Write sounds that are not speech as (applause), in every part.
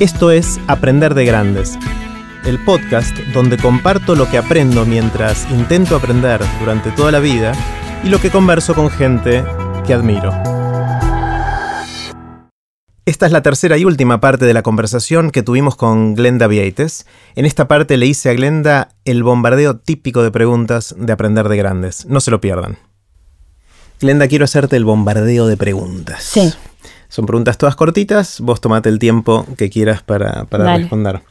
Esto es Aprender de Grandes, el podcast donde comparto lo que aprendo mientras intento aprender durante toda la vida y lo que converso con gente que admiro. Esta es la tercera y última parte de la conversación que tuvimos con Glenda Vieites. En esta parte le hice a Glenda el bombardeo típico de preguntas de Aprender de Grandes. No se lo pierdan. Glenda, quiero hacerte el bombardeo de preguntas. Sí. Son preguntas todas cortitas, vos tomate el tiempo que quieras para, responder.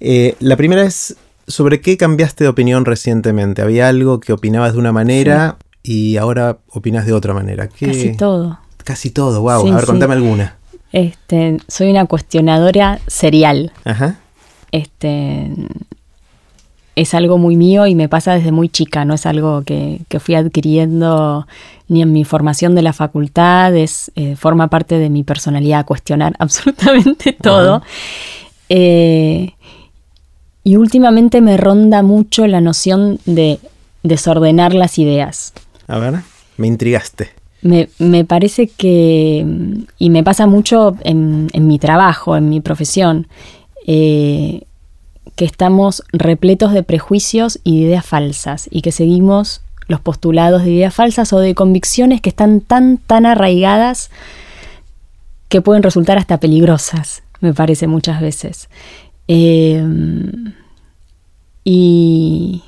Eh, la primera es, ¿sobre qué cambiaste de opinión recientemente? ¿Había algo que opinabas de una manera y ahora opinas de otra manera? Casi todo. Casi todo, wow. a ver, contame alguna. Este, soy una cuestionadora serial. Ajá. Este, es algo muy mío y me pasa desde muy chica, no es algo que, fui adquiriendo ni en mi formación de la facultad, es, eh, forma parte de mi personalidad cuestionar (laughs) absolutamente todo. Eh, y últimamente me ronda mucho la noción de desordenar las ideas. A ver, me intrigaste. Me, parece que, y me pasa mucho en, mi trabajo, en mi profesión, eh, que estamos repletos de prejuicios y de ideas falsas y que seguimos los postulados de ideas falsas o de convicciones que están tan, tan arraigadas que pueden resultar hasta peligrosas, me parece muchas veces. Eh, y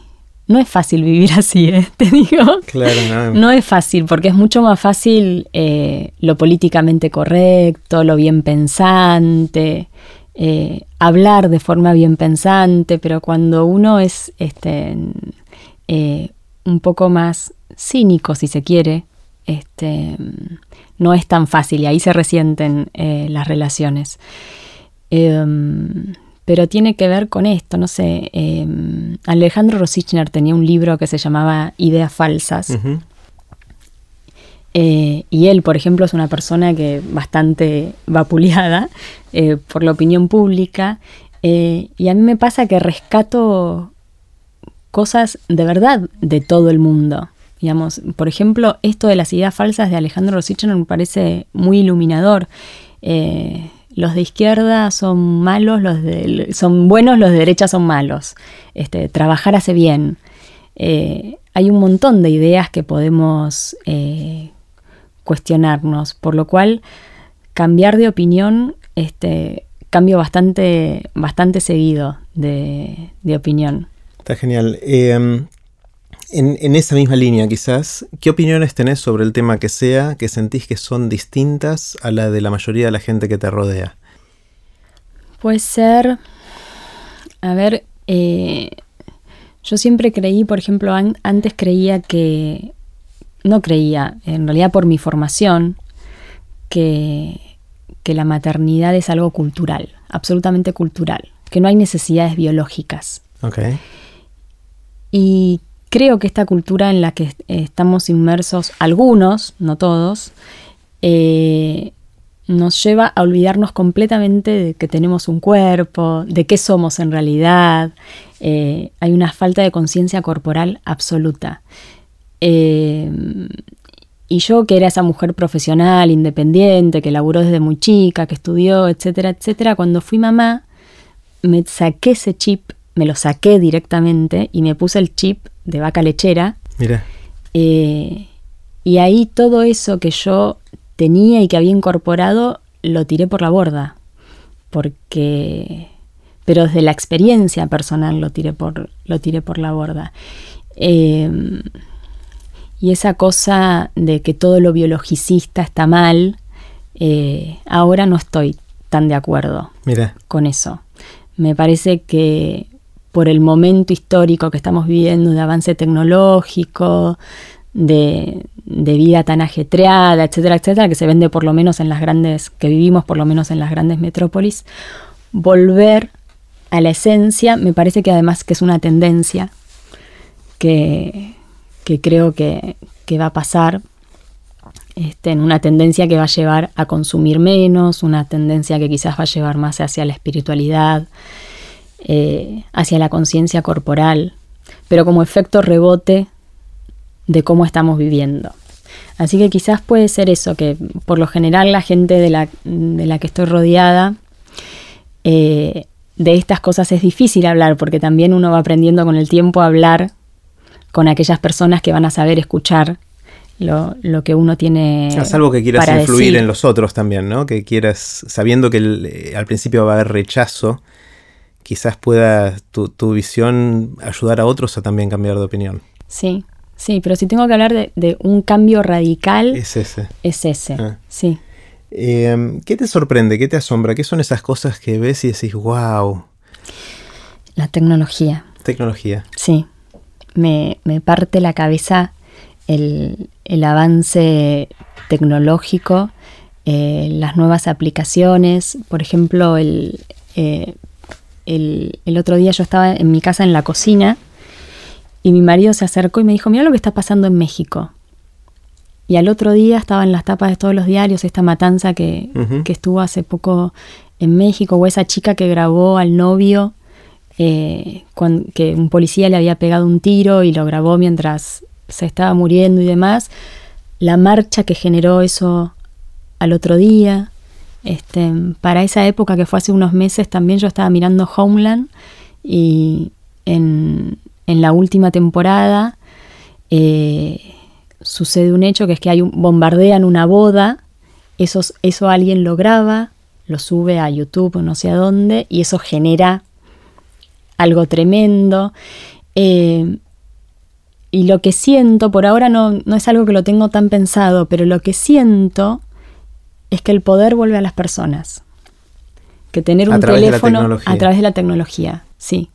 no es fácil vivir (laughs) así, ¿eh? te digo. Claro, no. no es fácil, porque es mucho más fácil eh, lo políticamente correcto, lo bien pensante, eh, hablar de forma bien pensante, pero cuando uno es este, un poco más cínico, si se quiere, este, no es tan fácil y ahí se resienten las relaciones. Em, pero tiene que ver con esto, no sé, em, Alejandro Rosichner tenía un libro que se llamaba Ideas Falsas. Eh, y él, por ejemplo, es una persona que bastante vapuleada eh, por la opinión pública. Eh, y a mí me pasa que rescato cosas de verdad de todo el mundo. Digamos, por ejemplo, esto de las ideas falsas de Alejandro Rosichner me parece muy iluminador los de izquierda son malos, los de, son buenos, los de derecha son malos. Este, trabajar hace bien. Hay un montón de ideas que podemos cuestionarnos, por lo cual cambiar de opinión, este, cambio bastante, bastante seguido de, opinión. Está genial. Em, en, en, esa misma línea, quizás, ¿qué opiniones tenés sobre el tema que sea que sentís que son distintas a la de la mayoría de la gente que te rodea? Puede ser, a ver, eh, yo siempre creí, por ejemplo, antes creía que, no creía, en realidad por mi formación, que, que la maternidad es algo cultural, absolutamente cultural, que no hay necesidades biológicas. Okay. Y creo que esta cultura en la que estamos inmersos, algunos, no todos, eh, nos lleva a olvidarnos completamente de que tenemos un cuerpo, de qué somos en realidad. Eh, hay una falta de conciencia corporal absoluta. Eh, y yo, que era esa mujer profesional, independiente, que laburó desde muy chica, que estudió, etcétera, etcétera, cuando fui mamá, me saqué ese chip, me lo saqué directamente y me puse el chip de vaca lechera. Mira. Eh, y ahí todo eso que yo tenía y que había incorporado lo tiré por la borda. Porque. Pero desde la experiencia personal lo tiré por, lo tiré por la borda. Em, y esa cosa de que todo lo biologicista está mal, eh, ahora no estoy tan de acuerdo con eso. Me parece que por el momento histórico que estamos viviendo de avance tecnológico, de, vida tan ajetreada, etcétera, etcétera, que se vende por lo menos en las grandes, que vivimos por lo menos en las grandes metrópolis, volver a la esencia, me parece que además que es una tendencia que, creo que, va a pasar, este, en una tendencia que va a llevar a consumir menos, una tendencia que quizás va a llevar más hacia la espiritualidad, eh, hacia la conciencia corporal, pero como efecto rebote de cómo estamos viviendo. Así que quizás puede ser eso, que por lo general la gente de la, de la que estoy rodeada eh, de estas cosas es difícil hablar porque también uno va aprendiendo con el tiempo a hablar con aquellas personas que van a saber escuchar lo, que uno tiene. Es algo que quieras influir en los otros también, ¿no? Que quieras, sabiendo que eh, al principio va a haber rechazo, quizás pueda tu, visión ayudar a otros a también cambiar de opinión. Sí, sí, pero si tengo que hablar de, un cambio radical. Es ese. Es ese, ah. sí. Em, ¿Qué te sorprende? ¿Qué te asombra? ¿Qué son esas cosas que ves y decís, wow? La tecnología. Tecnología. Sí. Me, parte la cabeza el, avance tecnológico, eh, las nuevas aplicaciones. Por ejemplo, el, eh, el, el, otro día yo estaba en mi casa en la cocina y mi marido se acercó y me dijo, mira lo que está pasando en México. Y al otro día estaba en las tapas de todos los diarios esta matanza que, estuvo hace poco en México, o esa chica que grabó al novio, eh, que un policía le había pegado un tiro y lo grabó mientras se estaba muriendo y demás. La marcha que generó eso al otro día. Este, para esa época que fue hace unos meses también yo estaba mirando Homeland y en, la última temporada eh, sucede un hecho que es que hay un, bombardean una boda, eso, eso alguien lo graba, lo sube a YouTube no sé a dónde, y eso genera algo tremendo. Eh, y lo que siento, por ahora no, no es algo que lo tengo tan pensado, pero lo que siento es que el poder vuelve a las personas. Que tener un teléfono a través de la tecnología, sí.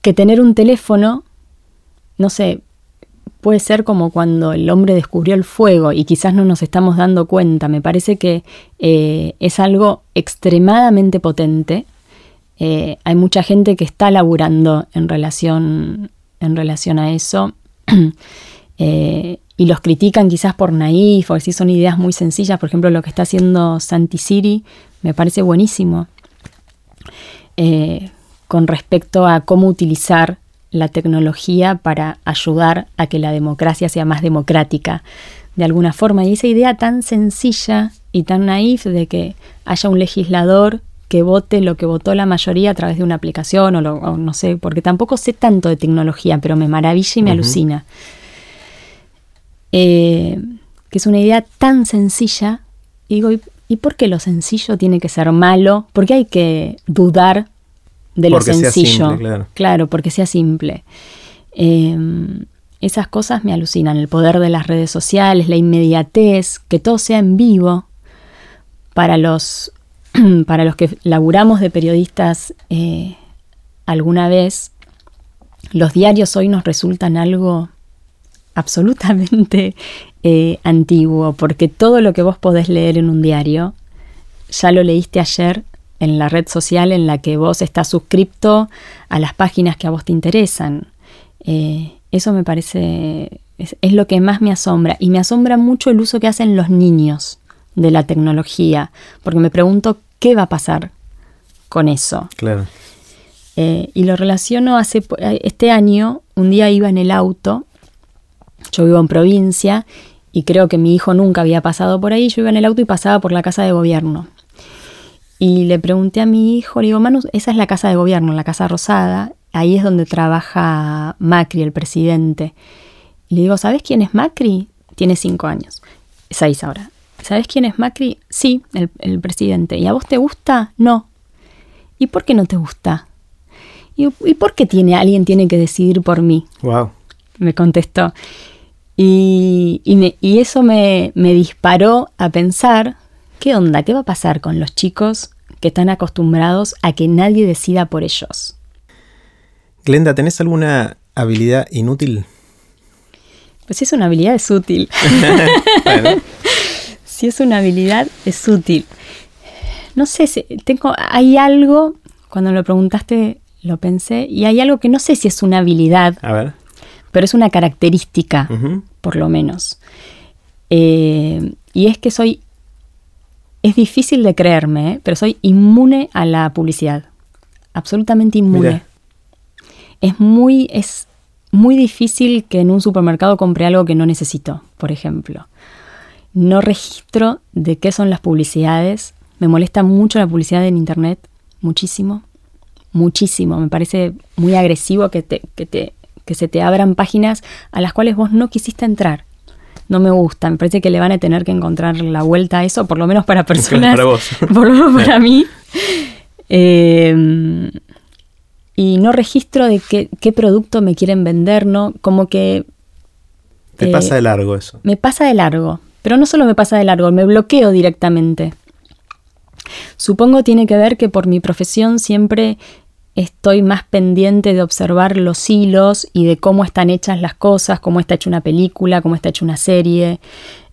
Que tener un teléfono, no sé, puede ser como cuando el hombre descubrió el fuego y quizás no nos estamos dando cuenta. Me parece que eh, es algo extremadamente potente. Eh, hay mucha gente que está laburando en relación, en relación a eso. (clears throat) Eh, y los critican quizás por naif o si son ideas muy sencillas. Por ejemplo, lo que está haciendo Santi Siri me parece buenísimo con respecto a cómo utilizar la tecnología para ayudar a que la democracia sea más democrática de alguna forma. Y esa idea tan sencilla y tan naif de que haya un legislador que vote lo que votó la mayoría a través de una aplicación o, no sé, porque tampoco sé tanto de tecnología, pero me maravilla y me alucina. Eh, que es una idea tan sencilla. Y digo, ¿y por qué lo sencillo tiene que ser malo? ¿Por qué hay que dudar de lo sencillo. claro. porque sea simple. Em, esas cosas me alucinan, el poder de las redes sociales, la inmediatez, que todo sea en vivo. Para los, (clears throat) para los que laburamos de periodistas eh, alguna vez, los diarios hoy nos resultan algo absolutamente (laughs) eh, antiguo, porque todo lo que vos podés leer en un diario, ya lo leíste ayer en la red social en la que vos estás suscripto a las páginas que a vos te interesan. Eh, eso me parece, es, lo que más me asombra. Y me asombra mucho el uso que hacen los niños de la tecnología, porque me pregunto qué va a pasar con eso. Claro. Eh, y lo relaciono hace este año, un día iba en el auto, yo vivo en provincia y creo que mi hijo nunca había pasado por ahí, yo iba en el auto y pasaba por la casa de gobierno. Y le pregunté a mi hijo, le digo, Manu, esa es la casa de gobierno, la Casa Rosada, ahí es donde trabaja Macri, el presidente. Y le digo, ¿sabes quién es Macri? Tiene cinco años, seis ahora. ¿Sabes quién es Macri? Sí, el, presidente. ¿Y a vos te gusta? No. ¿Y por qué no te gusta? ¿Y, por qué tiene, alguien tiene que decidir por mí? Wow. Me contestó. Y, y eso me, me disparó a pensar ¿Qué onda? ¿Qué va a pasar con los chicos que están acostumbrados a que nadie decida por ellos? Glenda, ¿tenés alguna habilidad inútil? Pues es una habilidad es útil. (laughs) Si es una habilidad es útil. No sé, si tengo, hay algo, cuando lo preguntaste lo pensé, y hay algo que no sé si es una habilidad, a ver. pero es una característica, por lo menos. Eh, y es que soy es difícil de creerme, ¿eh? pero soy inmune a la publicidad. Absolutamente inmune. Es muy, es muy difícil que en un supermercado compre algo que no necesito, por ejemplo. No registro de qué son las publicidades Me molesta mucho la publicidad en Internet, muchísimo, muchísimo. Me parece muy agresivo que, te, que, te, que se te abran páginas a las cuales vos no quisiste entrar. No me gusta, me parece que le van a tener que encontrar la vuelta a eso, por lo menos para (laughs) personas. Para vos. (laughs) Por lo menos para mí. Eh, y no registro de qué, qué producto me quieren vender, ¿no? Como que Te Eh, pasa de largo eso. me pasa de largo, pero no solo me pasa de largo, me bloqueo directamente. Supongo tiene que ver que por mi profesión siempre estoy más pendiente de observar los hilos y de cómo están hechas las cosas, cómo está hecha una película, cómo está hecha una serie,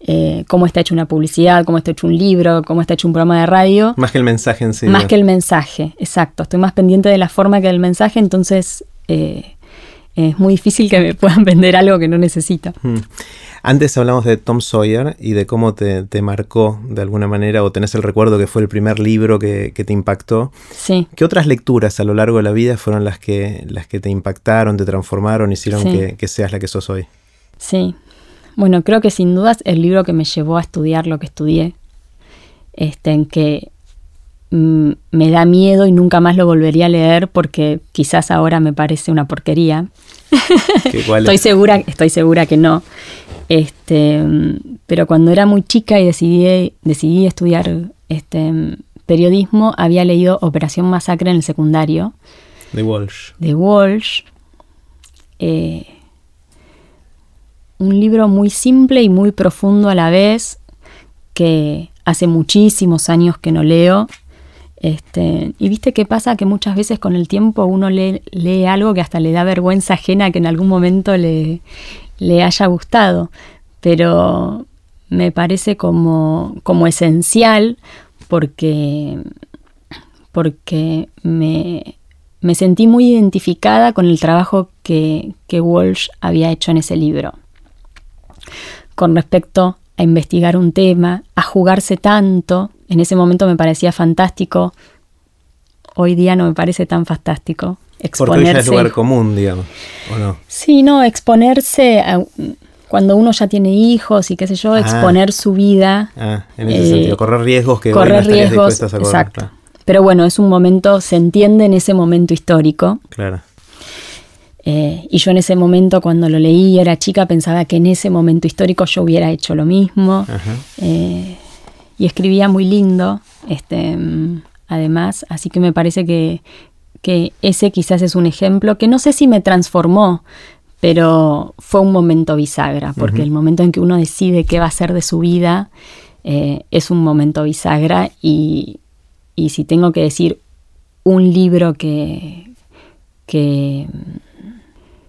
eh, cómo está hecha una publicidad, cómo está hecho un libro, cómo está hecho un programa de radio. Más que el mensaje en sí. Más que el mensaje, exacto. Estoy más pendiente de la forma que del mensaje, entonces eh, es muy difícil que me puedan vender algo que no necesito. Mm. Antes hablamos de Tom Sawyer y de cómo te, te marcó de alguna manera, o tenés el recuerdo que fue el primer libro que, que te impactó. Sí. ¿Qué otras lecturas a lo largo de la vida fueron las que, las que te impactaron, te transformaron, hicieron Sí. que, que seas la que sos hoy? Sí. Bueno, creo que sin dudas el libro que me llevó a estudiar lo que estudié, este, en que mm, me da miedo y nunca más lo volvería a leer porque quizás ahora me parece una porquería. ¿Qué, cuál (laughs) Estoy es? segura, estoy segura que no. Este, pero cuando era muy chica y decidí, decidí estudiar este, periodismo, había leído Operación Masacre en el secundario De Walsh. de Walsh. Eh, un libro muy simple y muy profundo a la vez, que hace muchísimos años que no leo. Este, y viste qué pasa que muchas veces con el tiempo uno lee, lee algo que hasta le da vergüenza ajena que en algún momento le, le haya gustado. Pero me parece como, como esencial porque, porque me, me sentí muy identificada con el trabajo que, que Walsh había hecho en ese libro. Con respecto a investigar un tema, a jugarse tanto, en ese momento me parecía fantástico, hoy día no me parece tan fantástico. Porque hoy ya es Exponerse. lugar común, digamos, ¿o no? Sí, no, exponerse a- cuando uno ya tiene hijos y qué sé yo, Ah. exponer su vida. Ah, en ese Eh, sentido, correr riesgos que no correr riesgos, a correr. exacto. Claro, Pero bueno, es un momento, se entiende en ese momento histórico. Claro. Eh, y yo en ese momento, cuando lo leí, era chica, pensaba que en ese momento histórico yo hubiera hecho lo mismo. Eh, y escribía muy lindo, este, mm, además, así que me parece que, que ese quizás es un ejemplo que no sé si me transformó, pero fue un momento bisagra, porque el momento en que uno decide qué va a hacer de su vida eh, es un momento bisagra y, y si tengo que decir un libro que, que,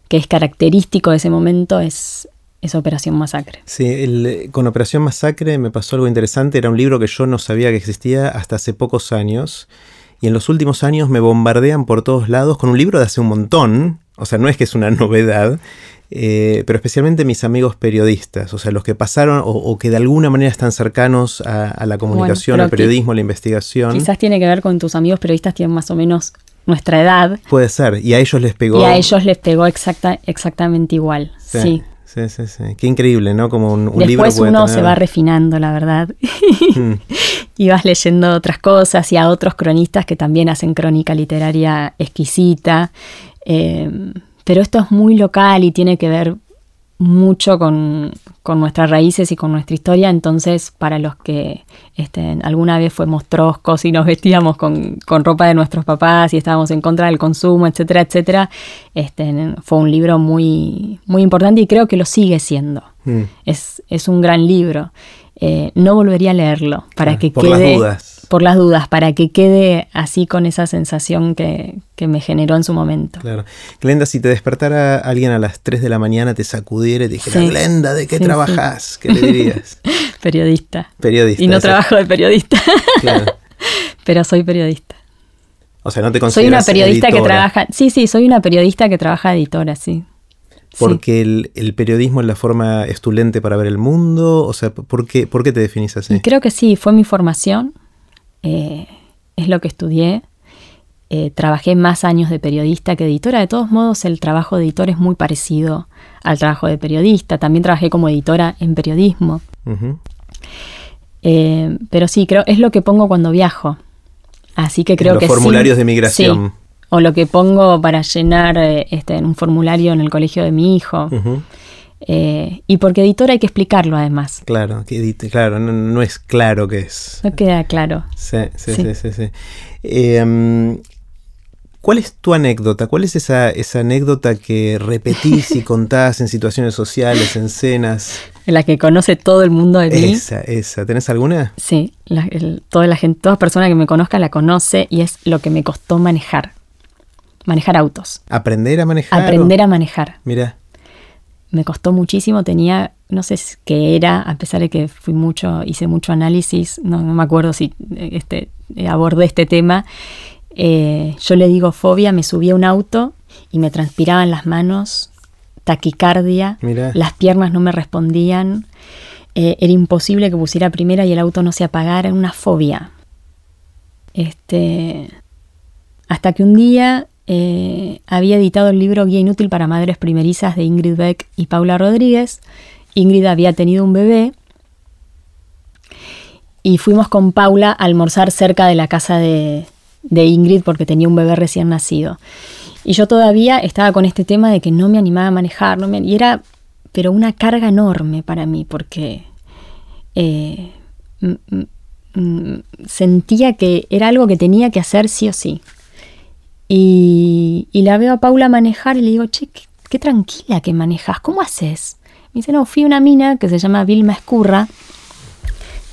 que es característico de ese momento es, es Operación Masacre. Sí, el, con Operación Masacre me pasó algo interesante. Era un libro que yo no sabía que existía hasta hace pocos años. Y en los últimos años me bombardean por todos lados con un libro de hace un montón. O sea, no es que es una (laughs) novedad. eh, pero especialmente mis amigos periodistas, o sea, los que pasaron o, o que de alguna manera están cercanos a, a la comunicación, al periodismo, a la investigación. Quizás tiene que ver con tus amigos periodistas, tienen más o menos nuestra edad. Puede ser, y a ellos les pegó. Y a ellos les pegó exacta, exactamente igual. Sí. Sí, sí, sí. Qué increíble, ¿no? Como un, un libro Después uno tener- se va refinando, la verdad. Mm. (laughs) y vas leyendo otras cosas y a otros cronistas que también hacen crónica literaria exquisita. Eh, pero esto es muy local y tiene que ver mucho con, con nuestras raíces y con nuestra historia. Entonces, para los que este, alguna vez fuimos troscos y nos vestíamos con, con ropa de nuestros papás y estábamos en contra del consumo, etcétera, etcétera, este, fue un libro muy, muy importante y creo que lo sigue siendo. Mm. Es, es un gran libro. Eh, no volvería a leerlo para que por las quede dudas. Por las dudas, para que quede así con esa sensación que, que me generó en su momento. Claro. Glenda, si te despertara alguien a las 3 de la mañana, te sacudiera y te dijera, Sí. Glenda, ¿de qué Sí, trabajas? ¿Qué le dirías? (laughs) Periodista. Periodista. Y no esa- trabajo de periodista, Claro. (laughs) pero soy periodista. O sea, no te Soy una consideras periodista que trabaja, sí, sí, soy una periodista que trabaja editora, sí. Sí. Porque el, el periodismo es la forma estulente para ver el mundo. O sea, ¿por qué, por qué te definís así? Y creo que sí, fue mi formación, eh, es lo que estudié. Eh, trabajé más años de periodista que editora. De todos modos, el trabajo de editor es muy parecido al trabajo de periodista. También trabajé como editora en periodismo. Eh, pero sí, creo es lo que pongo cuando viajo. Así que creo los que formularios sí, de migración. sí. O lo que pongo para llenar este, en un formulario en el colegio de mi hijo. Eh, y porque editor hay que explicarlo además. Claro, que claro, no, no es claro que es. No queda claro. Sí, sí, Sí. sí, sí. sí. Eh, mm, ¿Cuál es tu anécdota? ¿Cuál es esa, esa anécdota que repetís y (laughs) contás en situaciones sociales, en cenas? En la que conoce todo el mundo de mí. Esa, esa. ¿Tenés alguna? Sí, la- el- toda la gente, toda persona que me conozca la conoce y es lo que me costó manejar. Manejar autos. ¿Aprender a manejar? Aprender a manejar. Mira, Me costó muchísimo, tenía, no sé qué era, a pesar de que fui mucho, hice mucho análisis, no, no me acuerdo si eh, este, eh, abordé este tema. Eh, yo le digo fobia, me subí a un auto y me transpiraban las manos, taquicardia, las piernas no me respondían, eh, era imposible que pusiera primera y el auto no se apagara, era una fobia. Este, hasta que un día eh, había editado el libro Guía Inútil para Madres Primerizas de Ingrid Beck y Paula Rodríguez. Ingrid había tenido un bebé y fuimos con Paula a almorzar cerca de la casa de, Ingrid porque tenía un bebé recién nacido. Y yo todavía estaba con este tema de que no me animaba a manejar, no me- y era pero una carga enorme para mí porque eh, sentía que era algo que tenía que hacer sí o sí. Y, y la veo a Paula manejar y le digo, che, qué, qué tranquila que manejas, ¿cómo haces? Me dice, no, fui a una mina que se llama Vilma Escurra,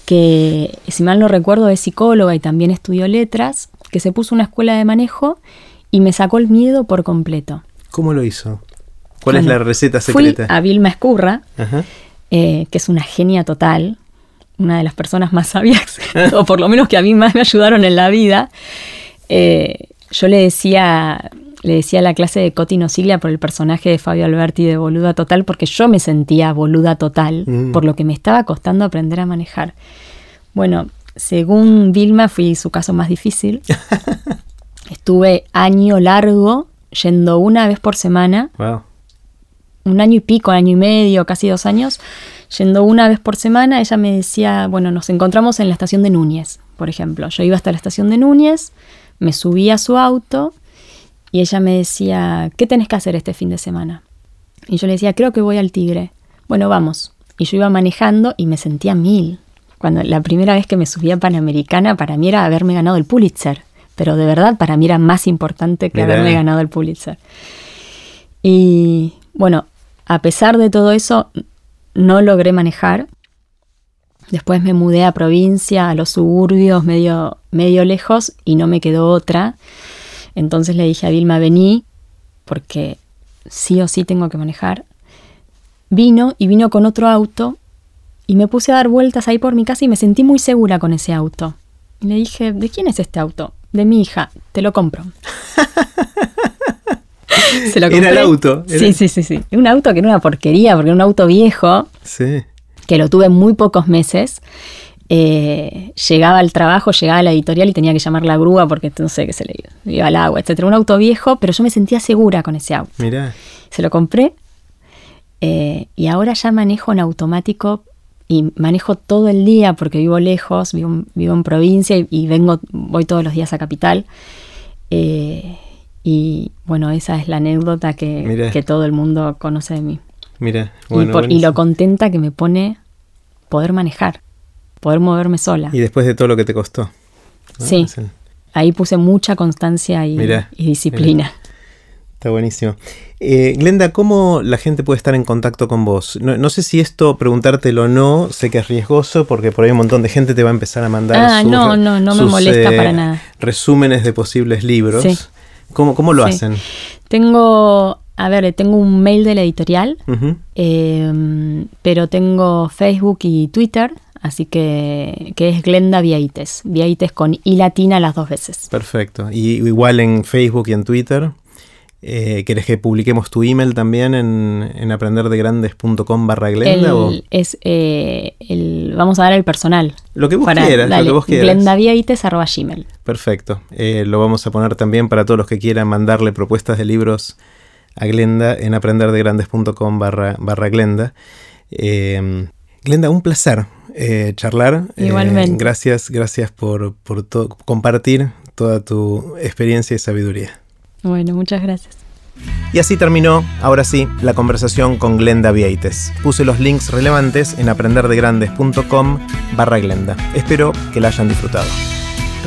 que si mal no recuerdo es psicóloga y también estudió letras, que se puso una escuela de manejo y me sacó el miedo por completo. ¿cómo lo hizo? ¿Cuál es la receta Fui secreta? a Vilma Escurra, eh, que es una genia total, una de las personas más sabias, (laughs) o por lo menos que a mí más me ayudaron en la vida. Eh, yo le decía, le decía a la clase de Coti Nosiglia por el personaje de Fabio Alberti de Boluda Total, porque yo me sentía boluda total, Mm. por lo que me estaba costando aprender a manejar. Bueno, según Vilma, fui su caso más difícil. (laughs) Estuve año largo yendo una vez por semana Wow. un año y pico, año y medio, casi dos años, yendo una vez por semana, ella me decía, bueno, nos encontramos en la estación de Núñez, por ejemplo. Yo iba hasta la estación de Núñez, me subía a su auto y ella me decía, ¿qué tenés que hacer este fin de semana? Y yo le decía, creo que voy al Tigre. Bueno, vamos. Y yo iba manejando y me sentía mil. Cuando la primera vez que me subía a Panamericana, para mí era haberme ganado el Pulitzer. Pero de verdad, para mí era más importante que Mirá. haberme ganado el Pulitzer. Y bueno, a pesar de todo eso, no logré manejar. Después me mudé a provincia, a los suburbios, medio, medio lejos, y no me quedó otra. Entonces le dije a Vilma, vení, porque sí o sí tengo que manejar. Vino y vino con otro auto, y me puse a dar vueltas ahí por mi casa y me sentí muy segura con ese auto. Y le dije, ¿de quién es este auto? De mi hija, te lo compro. (laughs) Se lo Era el auto, era- Sí, sí, sí, sí. Un auto que era una porquería, porque era un auto viejo, Sí. Que lo tuve muy pocos meses. Eh, llegaba al trabajo, llegaba a la editorial y tenía que llamar la grúa porque no sé qué se le iba al agua, etcétera. Un auto viejo, pero yo me sentía segura con ese auto. Mirá. Se lo compré eh, y ahora ya manejo en automático y manejo todo el día porque vivo lejos, vivo, en- vivo en provincia y, y vengo, voy todos los días a capital. Eh, y bueno, esa es la anécdota que, que todo el mundo conoce de mí. Mira, y, por- lo contenta que me pone poder manejar, poder moverme sola. Y después de todo lo que te costó. ¿no? Sí. El- Ahí puse mucha constancia y, Mirá, y disciplina. Está buenísimo. Eh, Glenda, ¿cómo la gente puede estar en contacto con vos? No, no sé si esto preguntártelo o no, sé que es riesgoso porque por ahí un montón de gente te va a empezar a mandar Ah, sus, no, no, no me molesta para nada. resúmenes de posibles libros. Sí. ¿Cómo, cómo lo Sí. hacen? Tengo, a ver, tengo un mail de la editorial, eh, pero tengo Facebook y Twitter, así que, que es Glenda Viaites. Viaites con I latina las dos veces. Perfecto. Y igual en Facebook y en Twitter. Eh, ¿Querés que publiquemos tu email también en, en aprenderdegrandes.com barra Glenda? o es, eh, el, vamos a dar el personal. lo que vos Para- quieras, lo que vos quieras. glendaviaites@gmail. Perfecto. Eh, lo vamos a poner también para todos los que quieran mandarle propuestas de libros a Glenda en aprenderdegrandes.com barra, barra Glenda. Eh, Glenda, un placer. eh, charlar. Eh, Igualmente. gracias, gracias por, por compartir toda tu experiencia y sabiduría. Bueno, muchas gracias. Y así terminó, ahora sí, la conversación con Glenda Vieites. Puse los links relevantes en aprenderdegrandes.com barra Glenda. Espero que la hayan disfrutado.